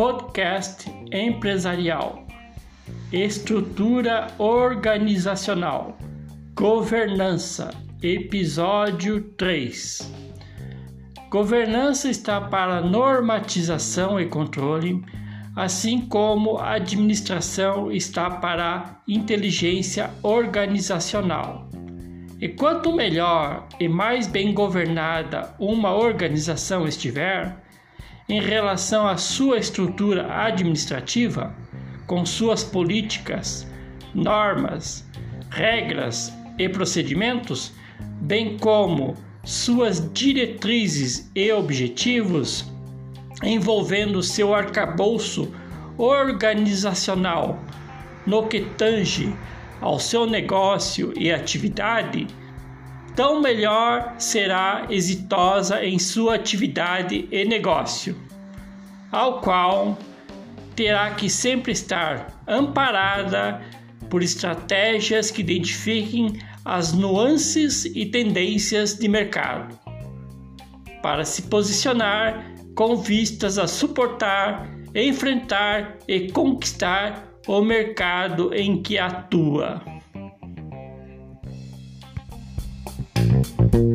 Podcast Empresarial, Estrutura Organizacional, Governança, Episódio 3. Governança está para normatização e controle, assim como administração está para inteligência organizacional. E quanto melhor e mais bem governada uma organização estiver, em relação à sua estrutura administrativa, com suas políticas, normas, regras e procedimentos, bem como suas diretrizes e objetivos, envolvendo seu arcabouço organizacional no que tange ao seu negócio e atividade, tão melhor será exitosa em sua atividade e negócio, ao qual terá que sempre estar amparada por estratégias que identifiquem as nuances e tendências de mercado, para se posicionar com vistas a suportar, enfrentar e conquistar o mercado em que atua. thank you